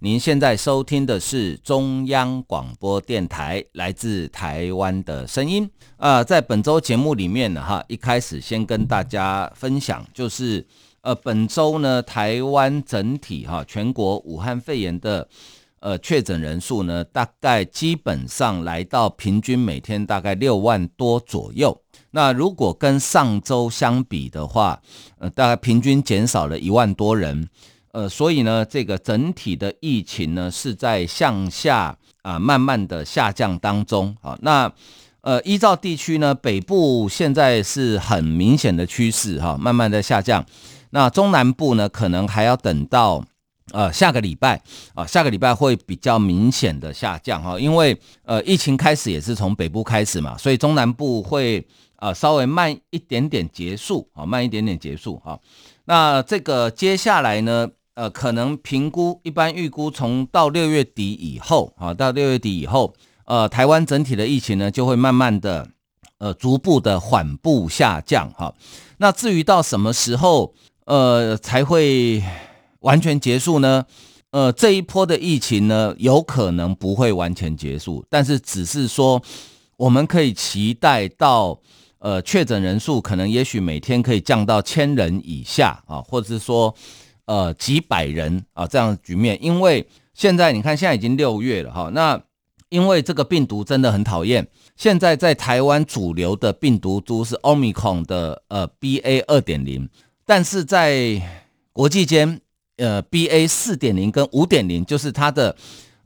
您现在收听的是中央广播电台来自台湾的声音。呃，在本周节目里面呢，哈，一开始先跟大家分享，就是呃，本周呢，台湾整体哈，全国武汉肺炎的呃确诊人数呢，大概基本上来到平均每天大概六万多左右。那如果跟上周相比的话，呃，大概平均减少了一万多人，呃，所以呢，这个整体的疫情呢是在向下啊、慢慢的下降当中。好，那呃，依照地区呢，北部现在是很明显的趋势哈，慢慢的下降。那中南部呢，可能还要等到呃下个礼拜啊，下个礼拜会比较明显的下降哈，因为呃疫情开始也是从北部开始嘛，所以中南部会。啊，稍微慢一点点结束啊，慢一点点结束哈。那这个接下来呢，呃，可能评估一般预估从到六月底以后啊，到六月底以后，呃，台湾整体的疫情呢就会慢慢的呃逐步的缓步下降哈。那至于到什么时候呃才会完全结束呢？呃，这一波的疫情呢有可能不会完全结束，但是只是说我们可以期待到。呃，确诊人数可能也许每天可以降到千人以下啊，或者是说，呃，几百人啊这样的局面。因为现在你看，现在已经六月了哈，那因为这个病毒真的很讨厌。现在在台湾主流的病毒株是 Omicron 的呃 BA 二点零，但是在国际间呃 BA 四点零跟五点零就是它的。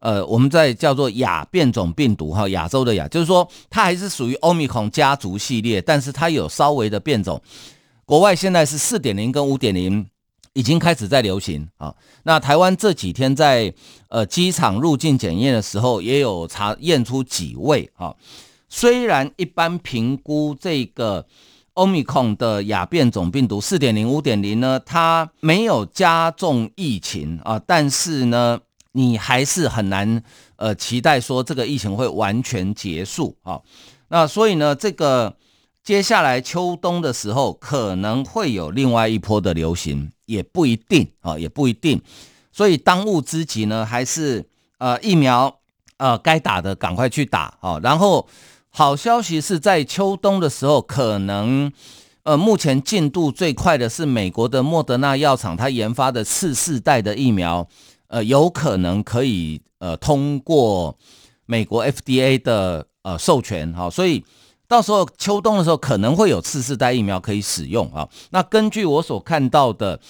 呃，我们在叫做亚变种病毒哈，亚洲的亚，就是说它还是属于欧米孔家族系列，但是它有稍微的变种。国外现在是四点零跟五点零已经开始在流行啊。那台湾这几天在呃机场入境检验的时候，也有查验出几位啊。虽然一般评估这个 Omicron 的亚变种病毒四点零、五点零呢，它没有加重疫情啊，但是呢。你还是很难呃期待说这个疫情会完全结束啊，那所以呢，这个接下来秋冬的时候可能会有另外一波的流行，也不一定啊，也不一定。所以当务之急呢，还是呃疫苗呃该打的赶快去打啊。然后好消息是在秋冬的时候，可能呃目前进度最快的是美国的莫德纳药厂，它研发的次世代的疫苗。呃，有可能可以呃通过美国 FDA 的呃授权哈，所以到时候秋冬的时候可能会有次世代疫苗可以使用啊。那根据我所看到的，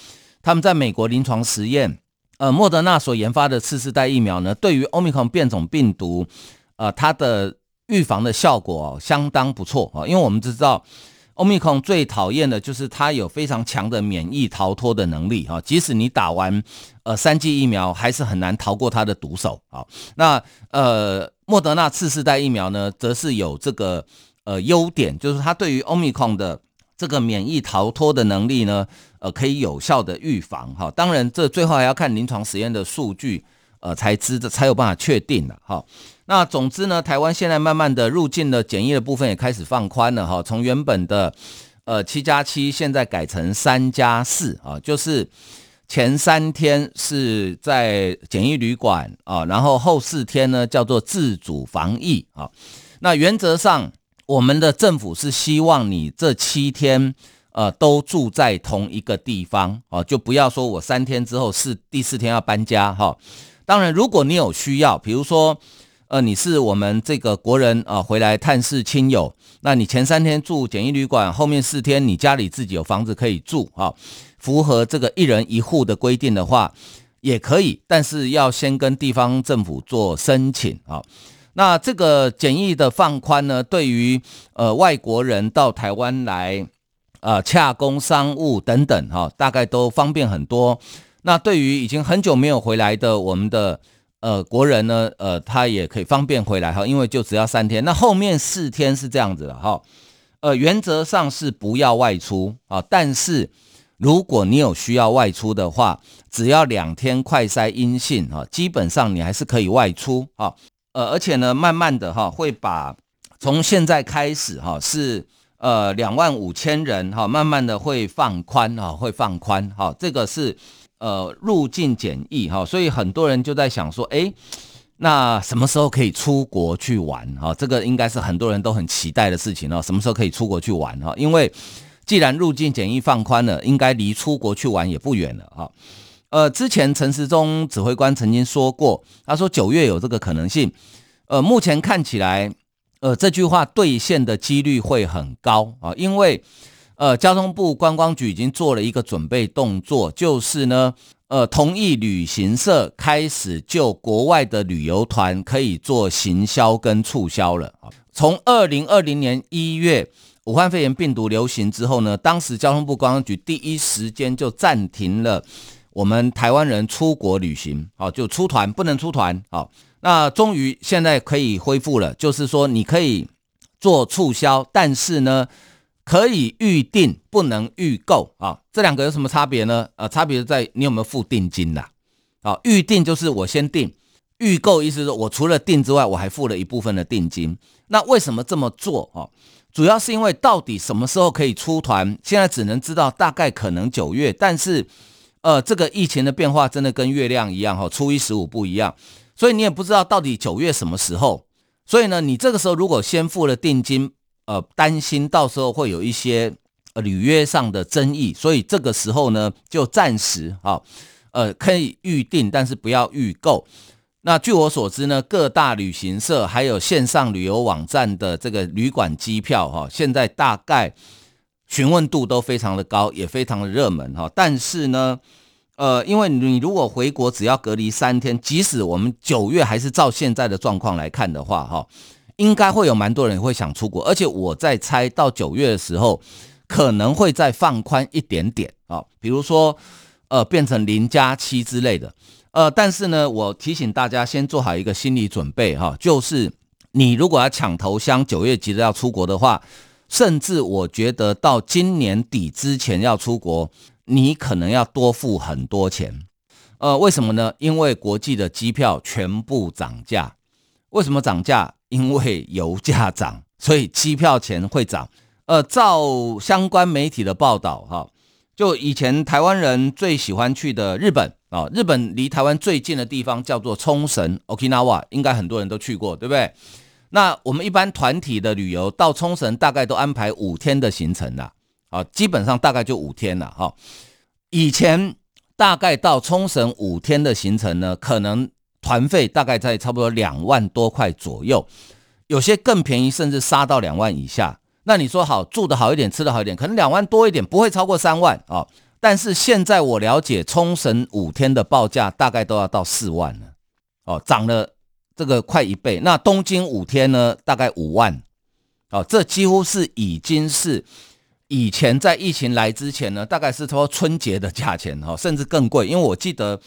他们在美国临床实验，呃，莫德纳所研发的次世代疫苗呢，对于 Omicron 变种病毒，呃，它的预防的效果相当不错啊，因为我们知道。Omicron 最讨厌的就是它有非常强的免疫逃脱的能力啊，即使你打完呃三剂疫苗，还是很难逃过它的毒手啊。那呃莫德纳次世代疫苗呢，则是有这个呃优点，就是它对于 Omicron 的这个免疫逃脱的能力呢，呃可以有效的预防哈。当然，这最后还要看临床实验的数据，呃才知的才有办法确定的哈。那总之呢，台湾现在慢慢的入境的检疫的部分也开始放宽了哈，从原本的呃七加七，现在改成三加四啊，就是前三天是在检疫旅馆啊，然后后四天呢叫做自主防疫啊。那原则上，我们的政府是希望你这七天呃都住在同一个地方啊，就不要说我三天之后是第四天要搬家哈。当然，如果你有需要，比如说。呃，你是我们这个国人啊、回来探视亲友，那你前三天住简易旅馆，后面四天你家里自己有房子可以住啊，符合这个一人一户的规定的话，也可以，但是要先跟地方政府做申请啊。那这个检疫的放宽呢，对于呃外国人到台湾来啊、呃、洽公商务等等哈、大概都方便很多。那对于已经很久没有回来的我们的。呃国人呢，呃他也可以方便回来哈，因为就只要三天。那后面四天是这样子的哈，呃原则上是不要外出啊，但是如果你有需要外出的话，只要两天快筛阴性啊，基本上你还是可以外出啊。呃，而且呢，慢慢的哈会把从现在开始哈是。呃，两万五千人哈，慢慢的会放宽哈，会放宽哈，这个是呃入境检疫哈，所以很多人就在想说，诶，那什么时候可以出国去玩哈？这个应该是很多人都很期待的事情哦。什么时候可以出国去玩哈？因为既然入境检疫放宽了，应该离出国去玩也不远了哈。呃，之前陈时中指挥官曾经说过，他说九月有这个可能性，呃，目前看起来。呃，这句话兑现的几率会很高啊，因为呃，交通部观光局已经做了一个准备动作，就是呢，呃，同意旅行社开始就国外的旅游团可以做行销跟促销了。从二零二零年一月武汉肺炎病毒流行之后呢，当时交通部观光局第一时间就暂停了我们台湾人出国旅行，好，就出团不能出团，好。那终于现在可以恢复了，就是说你可以做促销，但是呢，可以预定，不能预购啊。这两个有什么差别呢？呃，差别在你有没有付定金啦。啊，预定就是我先定，预购意思是我除了定之外，我还付了一部分的定金。那为什么这么做啊？主要是因为到底什么时候可以出团，现在只能知道大概可能九月，但是呃，这个疫情的变化真的跟月亮一样哈，初一十五不一样。所以你也不知道到底九月什么时候，所以呢，你这个时候如果先付了定金，呃，担心到时候会有一些呃履约上的争议，所以这个时候呢，就暂时哈，呃，可以预定，但是不要预购。那据我所知呢，各大旅行社还有线上旅游网站的这个旅馆机票哈，现在大概询问度都非常的高，也非常的热门哈，但是呢。呃，因为你如果回国只要隔离三天，即使我们九月还是照现在的状况来看的话，哈，应该会有蛮多人会想出国，而且我在猜到九月的时候可能会再放宽一点点啊，比如说呃变成零加七之类的，呃，但是呢，我提醒大家先做好一个心理准备哈，就是你如果要抢头香，九月急着要出国的话，甚至我觉得到今年底之前要出国。你可能要多付很多钱，呃，为什么呢？因为国际的机票全部涨价。为什么涨价？因为油价涨，所以机票钱会涨。呃，照相关媒体的报道，哈，就以前台湾人最喜欢去的日本啊，日本离台湾最近的地方叫做冲绳 （Okinawa），应该很多人都去过，对不对？那我们一般团体的旅游到冲绳，大概都安排五天的行程啦。啊，基本上大概就五天了哈。以前大概到冲绳五天的行程呢，可能团费大概在差不多两万多块左右，有些更便宜，甚至杀到两万以下。那你说好，住的好一点，吃的好一点，可能两万多一点，不会超过三万啊。但是现在我了解，冲绳五天的报价大概都要到四万了，哦，涨了这个快一倍。那东京五天呢，大概五万，哦，这几乎是已经是。以前在疫情来之前呢，大概是说春节的价钱哈，甚至更贵。因为我记得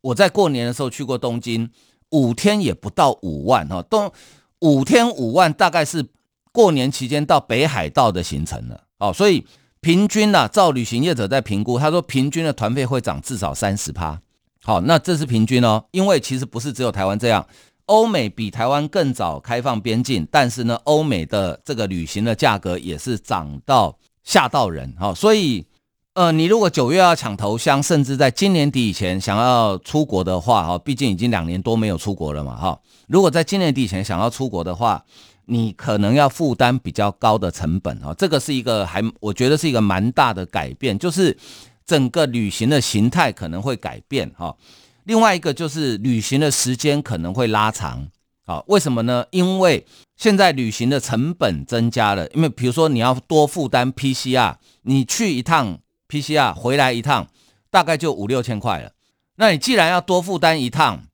我在过年的时候去过东京，五天也不到五万哈，东五天五万，大概是过年期间到北海道的行程了哦。所以平均呢，照旅行业者在评估，他说平均的团费会涨至少三十趴。好，那这是平均哦，因为其实不是只有台湾这样，欧美比台湾更早开放边境，但是呢，欧美的这个旅行的价格也是涨到。吓到人哈，所以，呃，你如果九月要抢头香，甚至在今年底以前想要出国的话哈，毕竟已经两年多没有出国了嘛哈。如果在今年底以前想要出国的话，你可能要负担比较高的成本哈。这个是一个还我觉得是一个蛮大的改变，就是整个旅行的形态可能会改变哈。另外一个就是旅行的时间可能会拉长。好，为什么呢？因为现在旅行的成本增加了，因为比如说你要多负担 PCR，你去一趟 PCR 回来一趟，大概就五六千块了。那你既然要多负担一趟，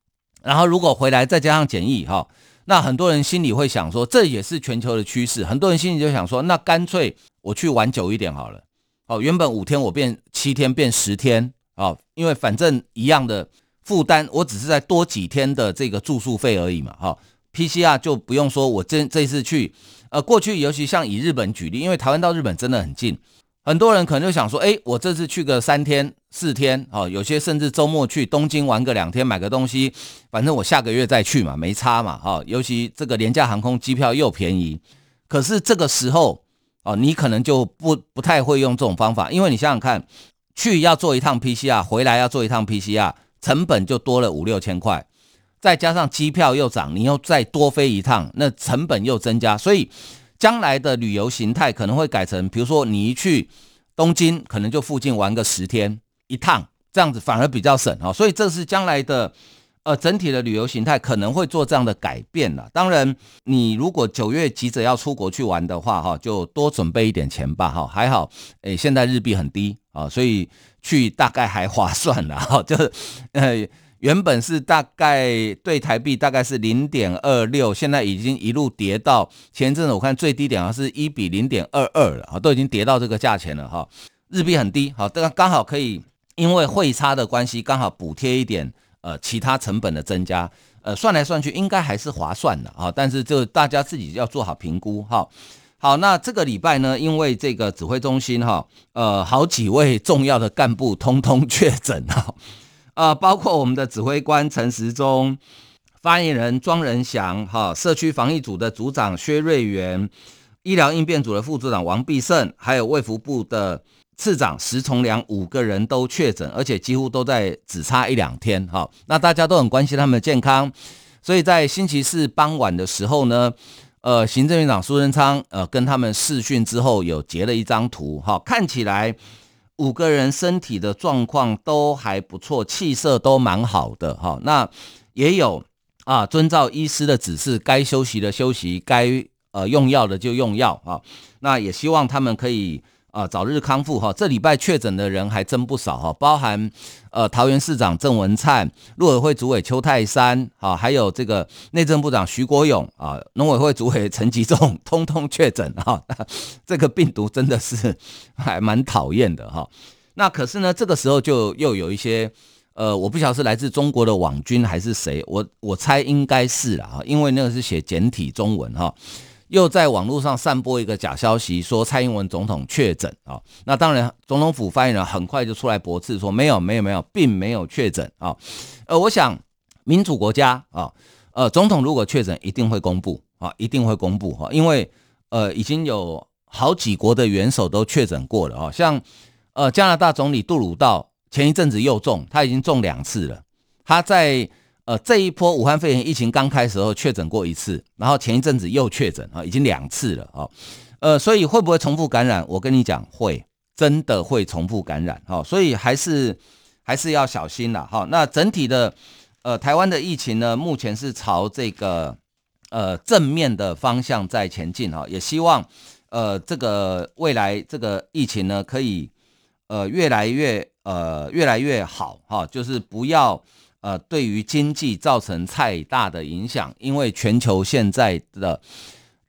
然后如果回来再加上检疫，哈，那很多人心里会想说，这也是全球的趋势。很多人心里就想说，那干脆我去玩久一点好了。哦，原本五天我变七天变十天，哦，因为反正一样的。负担，我只是再多几天的这个住宿费而已嘛，哈。PCR 就不用说，我这这次去，呃，过去尤其像以日本举例，因为台湾到日本真的很近，很多人可能就想说，哎，我这次去个三天四天，哦，有些甚至周末去东京玩个两天，买个东西，反正我下个月再去嘛，没差嘛，哈。尤其这个廉价航空机票又便宜，可是这个时候，哦，你可能就不不太会用这种方法，因为你想想看，去要做一趟 PCR，回来要做一趟 PCR，成本就多了五六千块。再加上机票又涨，你又再多飞一趟，那成本又增加，所以将来的旅游形态可能会改成，比如说你一去东京，可能就附近玩个十天一趟，这样子反而比较省啊。所以这是将来的呃整体的旅游形态可能会做这样的改变了。当然，你如果九月急着要出国去玩的话，哈，就多准备一点钱吧，哈。还好，诶，现在日币很低啊，所以去大概还划算了，哈，就是呃。原本是大概对台币大概是零点二六，现在已经一路跌到前阵子我看最低点好像是一比零点二二了，啊，都已经跌到这个价钱了哈。日币很低，好，这个刚好可以因为汇差的关系，刚好补贴一点呃其他成本的增加，呃算来算去应该还是划算的啊，但是就大家自己要做好评估哈。好，那这个礼拜呢，因为这个指挥中心哈，呃好几位重要的干部通通确诊哈。啊，包括我们的指挥官陈时中、发言人庄人祥、哈社区防疫组的组长薛瑞元、医疗应变组的副组长王必胜，还有卫福部的次长石崇良，五个人都确诊，而且几乎都在只差一两天。哈，那大家都很关心他们的健康，所以在星期四傍晚的时候呢，呃，行政院长苏贞昌呃跟他们视讯之后，有截了一张图，哈，看起来。五个人身体的状况都还不错，气色都蛮好的哈。那也有啊，遵照医师的指示，该休息的休息，该呃用药的就用药啊。那也希望他们可以啊早日康复哈。这礼拜确诊的人还真不少哈，包含呃桃园市长郑文灿、陆委会主委邱泰山啊，还有这个内政部长徐国勇啊，农委会主委陈吉仲，通通确诊哈。这个病毒真的是还蛮讨厌的哈。那可是呢，这个时候就又有一些，呃，我不晓得是来自中国的网军还是谁，我我猜应该是啦哈，因为那个是写简体中文哈，又在网络上散播一个假消息，说蔡英文总统确诊啊。那当然，总统府发言人很快就出来驳斥说没有没有没有，并没有确诊啊。呃，我想民主国家啊，呃，总统如果确诊，一定会公布啊，一定会公布哈，因为呃，已经有好几国的元首都确诊过了啊，像。呃，加拿大总理杜鲁道前一阵子又中，他已经中两次了。他在呃这一波武汉肺炎疫情刚开始时候确诊过一次，然后前一阵子又确诊啊，已经两次了啊。呃，所以会不会重复感染？我跟你讲，会，真的会重复感染哈。所以还是还是要小心了哈。那整体的呃台湾的疫情呢，目前是朝这个呃正面的方向在前进哈，也希望呃这个未来这个疫情呢可以。呃，越来越呃，越来越好哈，就是不要呃，对于经济造成太大的影响，因为全球现在的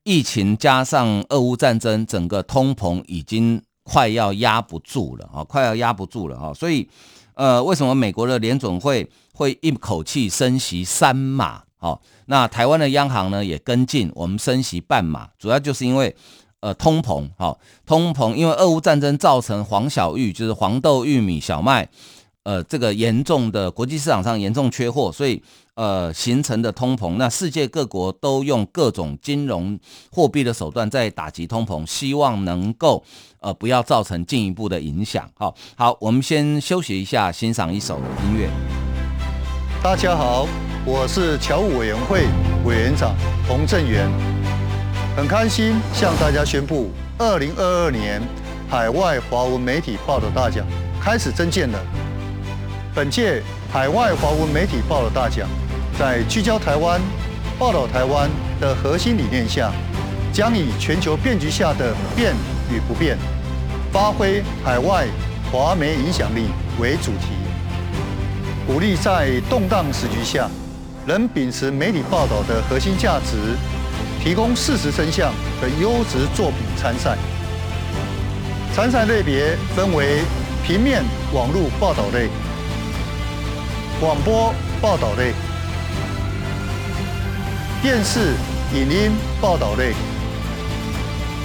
疫情加上俄乌战争，整个通膨已经快要压不住了啊，快要压不住了哈，所以呃，为什么美国的联总会会一口气升息三码？好，那台湾的央行呢也跟进，我们升息半码，主要就是因为。呃，通膨，好，通膨，因为俄乌战争造成黄小玉，就是黄豆、玉米、小麦，呃，这个严重的国际市场上严重缺货，所以呃形成的通膨。那世界各国都用各种金融货币的手段在打击通膨，希望能够呃不要造成进一步的影响。好，好，我们先休息一下，欣赏一首音乐。大家好，我是侨务委员会委员长洪正元。很开心向大家宣布，二零二二年海外华文媒体报道大奖开始征件了。本届海外华文媒体报道大奖，在聚焦台湾、报道台湾的核心理念下，将以全球变局下的变与不变，发挥海外华媒影响力为主题，鼓励在动荡时局下，仍秉持媒体报道的核心价值。提供事实真相的优质作品参赛，参赛类别分为平面、网络报道类、广播报道类、电视影音报道类，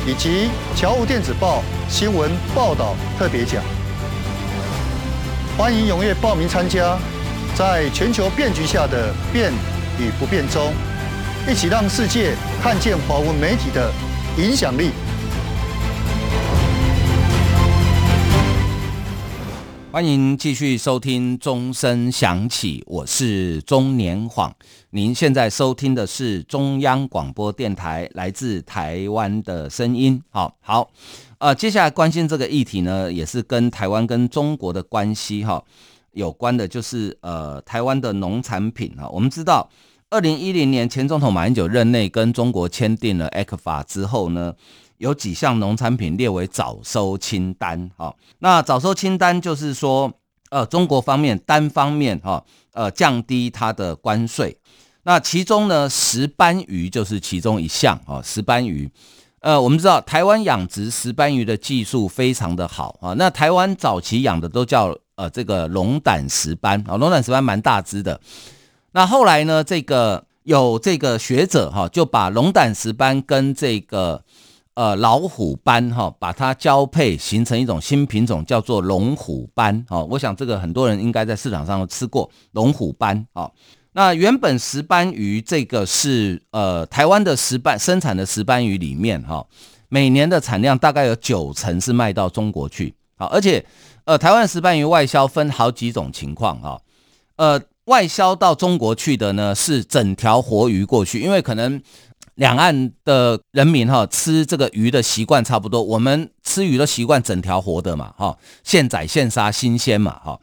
以及侨务电子报新闻报道特别奖。欢迎踊跃报名参加，在全球变局下的变与不变中，一起让世界看见华文媒体的影响力。欢迎继续收听钟声响起，我是钟年晃。您现在收听的是中央广播电台来自台湾的声音。好好，呃，接下来关心这个议题呢，也是跟台湾跟中国的关系哈有关的，就是呃台湾的农产品哈。我们知道，二零一零年前总统马英九任内跟中国签订了 ECFA 之后呢。有几项农产品列为早收清单，哈，那早收清单就是说，呃，中国方面单方面哈，呃，降低它的关税。那其中呢，石斑鱼就是其中一项，啊，石斑鱼，呃，我们知道台湾养殖石斑鱼的技术非常的好啊。那台湾早期养的都叫呃这个龙胆石斑啊，龙胆石斑蛮大只的。那后来呢，这个有这个学者哈，就把龙胆石斑跟这个呃，老虎斑哈，把它交配形成一种新品种，叫做龙虎斑。哦，我想这个很多人应该在市场上都吃过龙虎斑。哦，那原本石斑鱼这个是呃台湾的石斑生产的石斑鱼里面哈，每年的产量大概有九成是卖到中国去。好，而且呃台湾石斑鱼外销分好几种情况哈，呃外销到中国去的呢是整条活鱼过去，因为可能。两岸的人民哈吃这个鱼的习惯差不多，我们吃鱼的习惯整条活的嘛哈，现宰现杀新鲜嘛哈。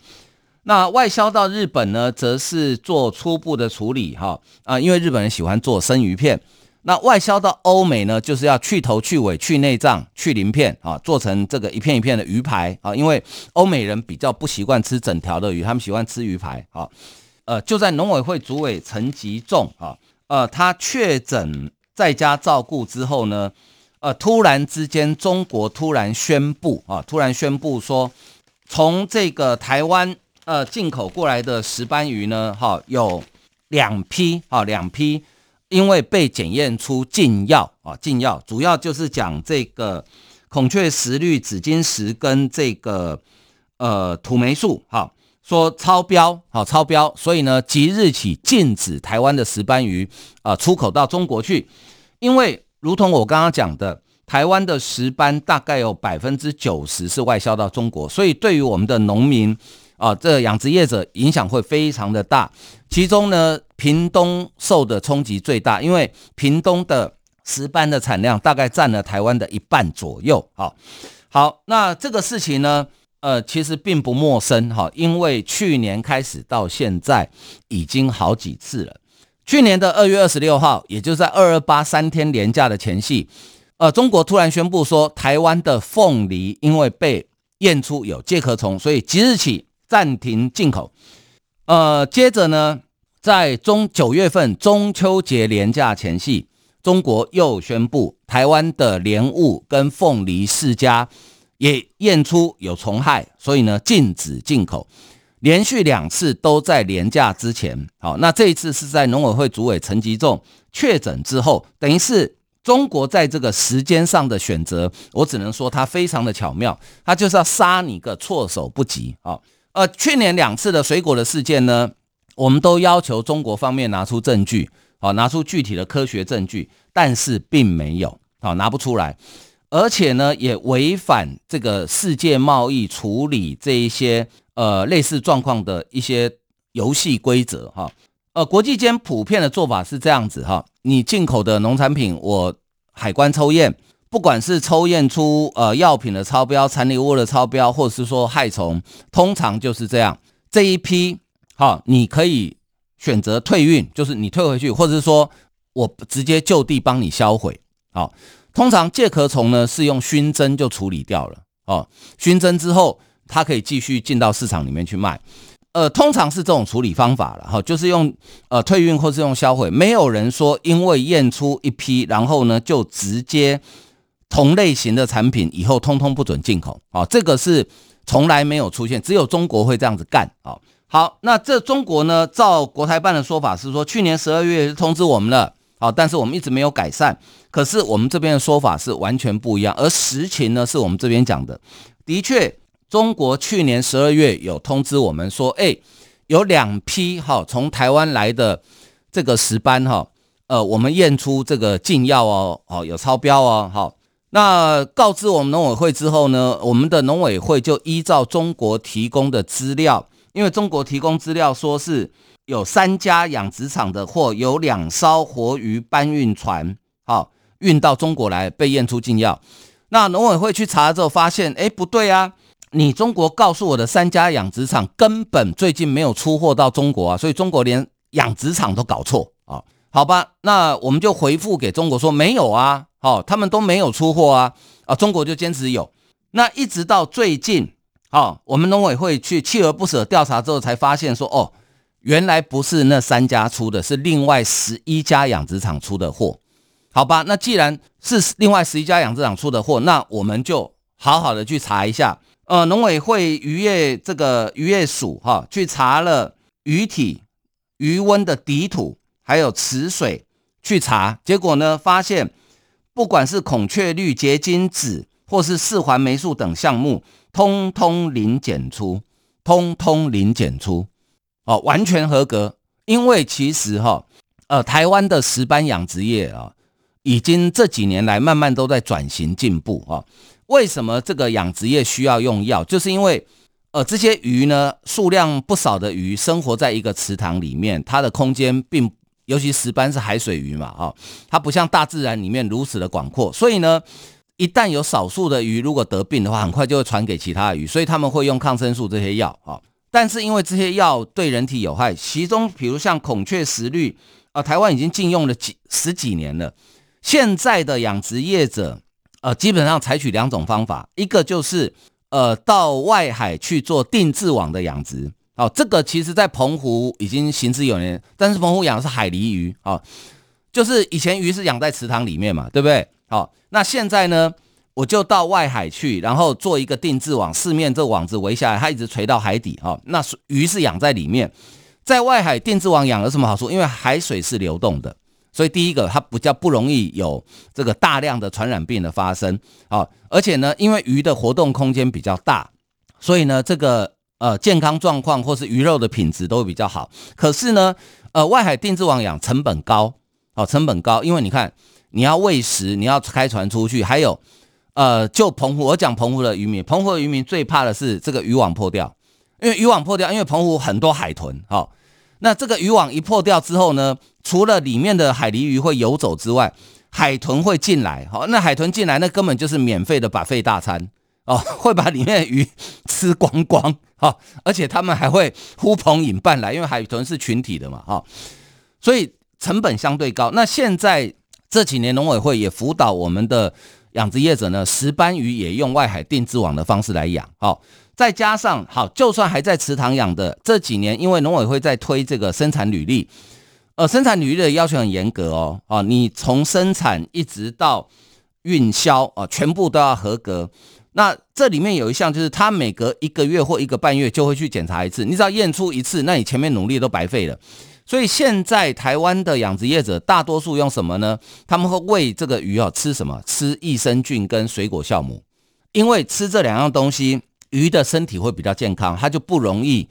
那外销到日本呢，则是做初步的处理哈啊，因为日本人喜欢做生鱼片。那外销到欧美呢，就是要去头去尾去内脏去鳞片啊，做成这个一片一片的鱼排啊，因为欧美人比较不习惯吃整条的鱼，他们喜欢吃鱼排啊。呃，就在农委会主委陈吉仲啊，呃，他确诊。在家照顾之后呢，呃，突然之间，中国突然宣布啊，突然宣布说，从这个台湾呃进口过来的石斑鱼呢，哈，有两批啊，两批，因为被检验出禁药啊，禁药，主要就是讲这个孔雀石绿、紫金石跟这个呃土霉素哈。说超标，好超标，所以呢，即日起禁止台湾的石斑鱼啊出口到中国去，因为如同我刚刚讲的，台湾的石斑大概有百分之九十是外销到中国，所以对于我们的农民啊，这养殖业者影响会非常的大。其中呢，屏东受的冲击最大，因为屏东的石斑的产量大概占了台湾的一半左右。好，好，那这个事情呢？呃，其实并不陌生哈，因为去年开始到现在已经好几次了。去年的二月二十六号，也就是在二二八三天连假的前夕，呃，中国突然宣布说，台湾的凤梨因为被验出有介壳虫，所以即日起暂停进口。呃，接着呢，在中九月份中秋节连假前夕，中国又宣布台湾的莲雾跟凤梨释迦。也验出有虫害，所以呢，禁止进口。连续两次都在连假之前，好，那这一次是在农委会主委陈吉仲确诊之后，等于是中国在这个时间上的选择，我只能说它非常的巧妙，它就是要杀你个措手不及啊。呃，去年两次的水果的事件呢，我们都要求中国方面拿出证据，好，拿出具体的科学证据，但是并没有，好，拿不出来。而且呢，也违反这个世界贸易处理这一些呃类似状况的一些游戏规则哈。呃，国际间普遍的做法是这样子哈，你进口的农产品，我海关抽验，不管是抽验出呃药品的超标、残留物的超标，或者是说害虫，通常就是这样。这一批哈，你可以选择退运，就是你退回去，或者是说我直接就地帮你销毁，好。通常介壳虫呢是用熏蒸就处理掉了哦，熏蒸之后它可以继续进到市场里面去卖，呃，通常是这种处理方法了哈，就是用呃退运或是用销毁，没有人说因为验出一批，然后呢就直接同类型的产品以后通通不准进口啊，这个是从来没有出现，只有中国会这样子干啊。好，那这中国呢，照国台办的说法是说，去年十二月通知我们了，好，但是我们一直没有改善。可是我们这边的说法是完全不一样，而实情呢，是我们这边讲的，的确，中国去年十二月有通知我们说，哎，有两批哈从台湾来的这个石斑哈，呃，我们验出这个禁药哦，哦，有超标哦，好，那告知我们农委会之后呢，我们的农委会就依照中国提供的资料，因为中国提供资料说是有三家养殖场的货，有两艘活鱼搬运船，好。运到中国来被验出禁药，那农委会去查之后发现，哎，不对啊！你中国告诉我的三家养殖场根本最近没有出货到中国啊，所以中国连养殖场都搞错啊。好吧，那我们就回复给中国说没有啊，好，他们都没有出货啊，啊，中国就坚持有。那一直到最近，啊，我们农委会去锲而不舍调查之后，才发现说，哦，原来不是那三家出的，是另外十一家养殖场出的货。好吧，那既然是另外十一家养殖场出的货，那我们就好好的去查一下。呃，农委会渔业这个渔业署哈，去查了鱼体、鱼温的底土，还有池水去查，结果呢，发现不管是孔雀绿结晶质或是四环霉素等项目，通通零检出，通通零检出，哦，完全合格。因为其实哈，呃，台湾的石斑养殖业啊。已经这几年来慢慢都在转型进步啊。为什么这个养殖业需要用药？就是因为呃这些鱼呢，数量不少的鱼生活在一个池塘里面，它的空间并尤其石斑是海水鱼嘛啊，它不像大自然里面如此的广阔，所以呢，一旦有少数的鱼如果得病的话，很快就会传给其他鱼，所以他们会用抗生素这些药啊。但是因为这些药对人体有害，其中比如像孔雀石绿啊，台湾已经禁用了几十几年了。现在的养殖业者，呃，基本上采取两种方法，一个就是呃到外海去做定制网的养殖，哦，这个其实在澎湖已经行之有年，但是澎湖养的是海鱺鱼，哦，就是以前鱼是养在池塘里面嘛，对不对？好，那现在呢，我就到外海去，然后做一个定制网，四面这网子围下来，它一直垂到海底，哦，那鱼是养在里面，在外海定制网养有什么好处？因为海水是流动的。所以第一个，它比较不容易有这个大量的传染病的发生啊，而且呢，因为鱼的活动空间比较大，所以呢，这个呃健康状况或是鱼肉的品质都会比较好。可是呢，呃，外海定制网养成本高，哦，成本高，因为你看你要喂食，你要开船出去，还有呃，就澎湖，我讲澎湖的渔民，澎湖的渔民最怕的是这个渔网破掉，因为渔网破掉，因为澎湖很多海豚，哈。那这个渔网一破掉之后呢，除了里面的海鱺鱼会游走之外，海豚会进来。好，那海豚进来，那根本就是免费的把费大餐哦，会把里面的鱼吃光光。好，而且他们还会呼朋引伴来，因为海豚是群体的嘛。哈，所以成本相对高。那现在这几年农委会也辅导我们的养殖业者呢，石斑鱼也用外海定制网的方式来养。好。再加上好，就算还在池塘养的这几年，因为农委会在推这个生产履历，呃，生产履历的要求很严格哦，啊，你从生产一直到运销啊，全部都要合格。那这里面有一项就是，他每隔一个月或一个半月就会去检查一次，你只要验出一次，那你前面努力都白费了。所以现在台湾的养殖业者大多数用什么呢？他们会喂这个鱼哦，吃什么？吃益生菌跟水果酵母，因为吃这两样东西。鱼的身体会比较健康，它就不容易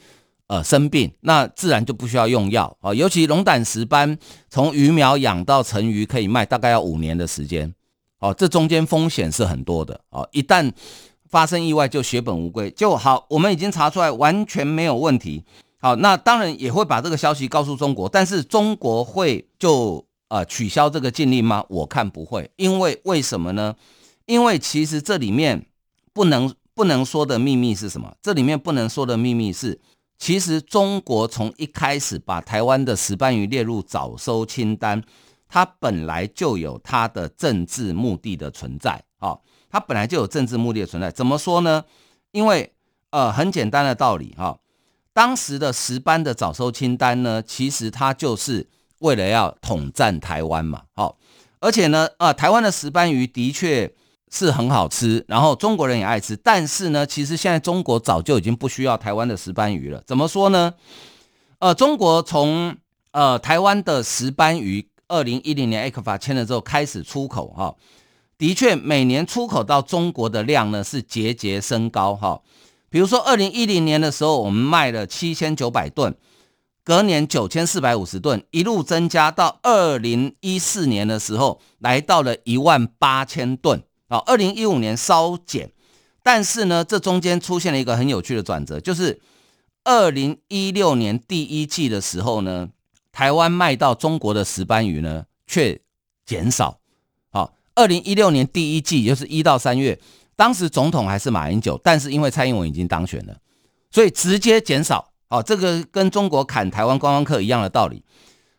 呃生病，那自然就不需要用药啊。尤其龙胆石斑，从鱼苗养到成鱼可以卖，大概要五年的时间哦。这中间风险是很多的哦。一旦发生意外，就血本无归。就好，我们已经查出来完全没有问题。好，那当然也会把这个消息告诉中国，但是中国会就呃取消这个禁令吗？我看不会，因为为什么呢？因为其实这里面不能。不能说的秘密是什么？这里面不能说的秘密是，其实中国从一开始把台湾的石斑鱼列入早收清单，它本来就有它的政治目的的存在啊，它本来就有政治目的的存在。怎么说呢？因为呃，很简单的道理哈，当时的石斑的早收清单呢，其实它就是为了要统战台湾嘛，好，而且呢，啊，台湾的石斑鱼的确。是很好吃，然后中国人也爱吃。但是呢，其实现在中国早就已经不需要台湾的石斑鱼了。怎么说呢？呃，中国从呃台湾的石斑鱼，二零一零年 ECFA 签了之后开始出口哈、的确每年出口到中国的量呢是节节升高哈、比如说二零一零年的时候，我们卖了七千九百吨。隔年九千四百五十吨，一路增加到二零一四年的时候，来到了一万八千吨。啊，二零一五年稍减，但是呢，这中间出现了一个很有趣的转折，就是二零一六年第一季的时候呢，台湾卖到中国的石斑鱼呢却减少。好，二零一六年第一季就是一到三月，当时总统还是马英九，但是因为蔡英文已经当选了，所以直接减少。哦，这个跟中国砍台湾观光客一样的道理。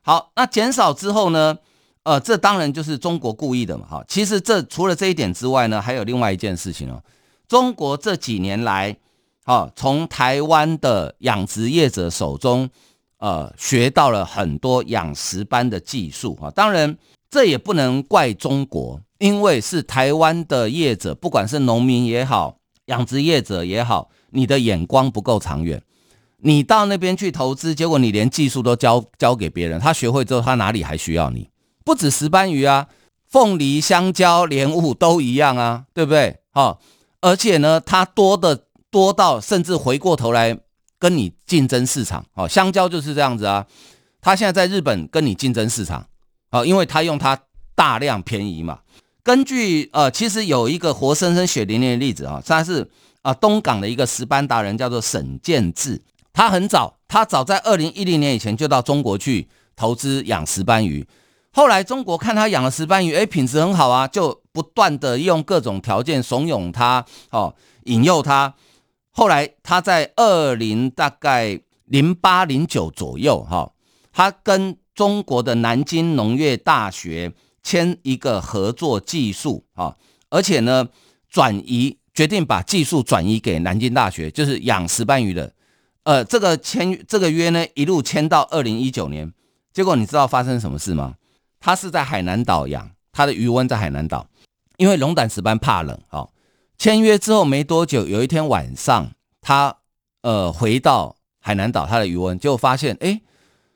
好，那减少之后呢？呃，这当然就是中国故意的嘛。哈，其实这除了这一点之外呢，还有另外一件事情哦。中国这几年来，哦，从台湾的养殖业者手中，呃，学到了很多养殖班的技术。哈，当然这也不能怪中国，因为是台湾的业者，不管是农民也好，养殖业者也好，你的眼光不够长远。你到那边去投资，结果你连技术都交交给别人，他学会之后，他哪里还需要你？不止石斑鱼啊，凤梨、香蕉、莲雾都一样啊，对不对？好，而且呢，它多的多到甚至回过头来跟你竞争市场。好，香蕉就是这样子啊，它现在在日本跟你竞争市场，啊，因为他用它大量便宜嘛。根据呃，其实有一个活生生血淋淋的例子啊，他是啊东港的一个石斑达人，叫做沈建志。他很早，他早在二零一零年以前就到中国去投资养石斑鱼。后来中国看他养的石斑鱼，哎，品质很好啊，就不断的用各种条件怂恿他，哦，引诱他。后来他在二零大概零八零九左右，哈，他跟中国的南京农业大学签一个合作技术，啊，而且呢，转移决定把技术转移给南京大学，就是养石斑鱼的。呃，这个签这个约呢，一路签到二零一九年，结果你知道发生什么事吗？他是在海南岛养，他的鱼塭在海南岛，因为龙胆石斑怕冷。哦，签约之后没多久，有一天晚上，他呃回到海南岛他的鱼塭，结果发现，哎，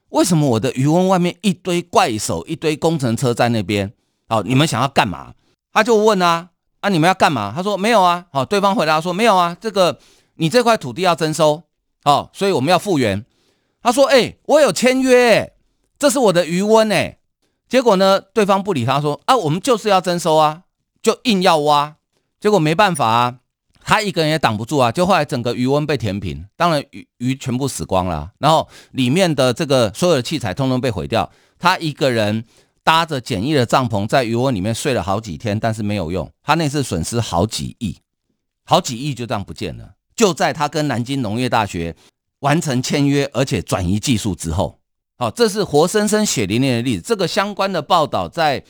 为什么我的渔翁外面一堆怪手，一堆工程车在那边？哦，你们想要干嘛？他就问啊，啊，你们要干嘛？他说没有啊。好，对方回答说没有啊，这个你这块土地要征收。哦，所以我们要复原。他说：“哎、我有签约，这是我的渔翁哎。”结果呢，对方不理他，说：“啊，我们就是要征收啊，就硬要挖。”结果没办法啊，他一个人也挡不住啊。就后来整个鱼塭被填平，当然鱼鱼全部死光了，然后里面的这个所有的器材通通被毁掉。他一个人搭着简易的帐篷在鱼塭里面睡了好几天，但是没有用。他那次损失好几亿，好几亿就这样不见了。就在他跟南京农业大学完成签约，而且转移技术之后，好，这是活生生血淋淋的例子。这个相关的报道在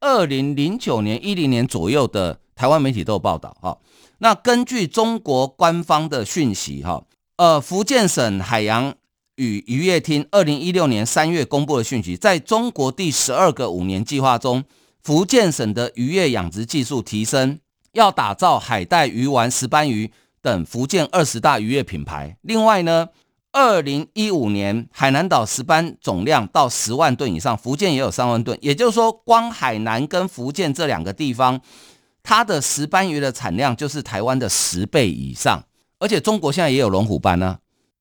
二零零九年、一零年左右的台湾媒体都有报道。哈，那根据中国官方的讯息，哈，呃，福建省海洋与渔业厅二零一六年三月公布的讯息，在中国第十二个五年计划中，福建省的渔业养殖技术提升，要打造海带、鱼丸、石斑鱼。等福建二十大渔业品牌。另外呢，二零一五年海南岛石斑总量到十万吨以上，福建也有三万吨。也就是说，光海南跟福建这两个地方，它的石斑鱼的产量就是台湾的十倍以上。而且中国现在也有龙虎斑呢，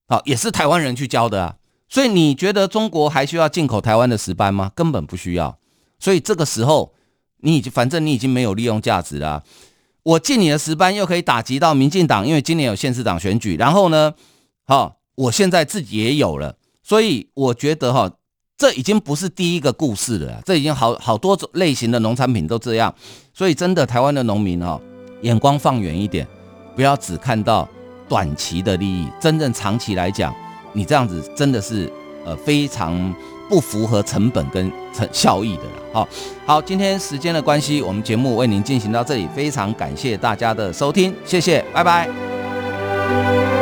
好，也是台湾人去教的啊。所以你觉得中国还需要进口台湾的石斑吗？根本不需要。所以这个时候，你已经反正你已经没有利用价值了。我进你的石斑，又可以打击到民进党，因为今年有县市长选举。然后呢，好，我现在自己也有了，所以我觉得哈，这已经不是第一个故事了，这已经好好多种类型的农产品都这样。所以真的，台湾的农民哈，眼光放远一点，不要只看到短期的利益，真正长期来讲，你这样子真的是呃非常。不符合成本跟成效益的了。好，好，今天时间的关系，我们节目为您进行到这里，非常感谢大家的收听，谢谢，拜拜。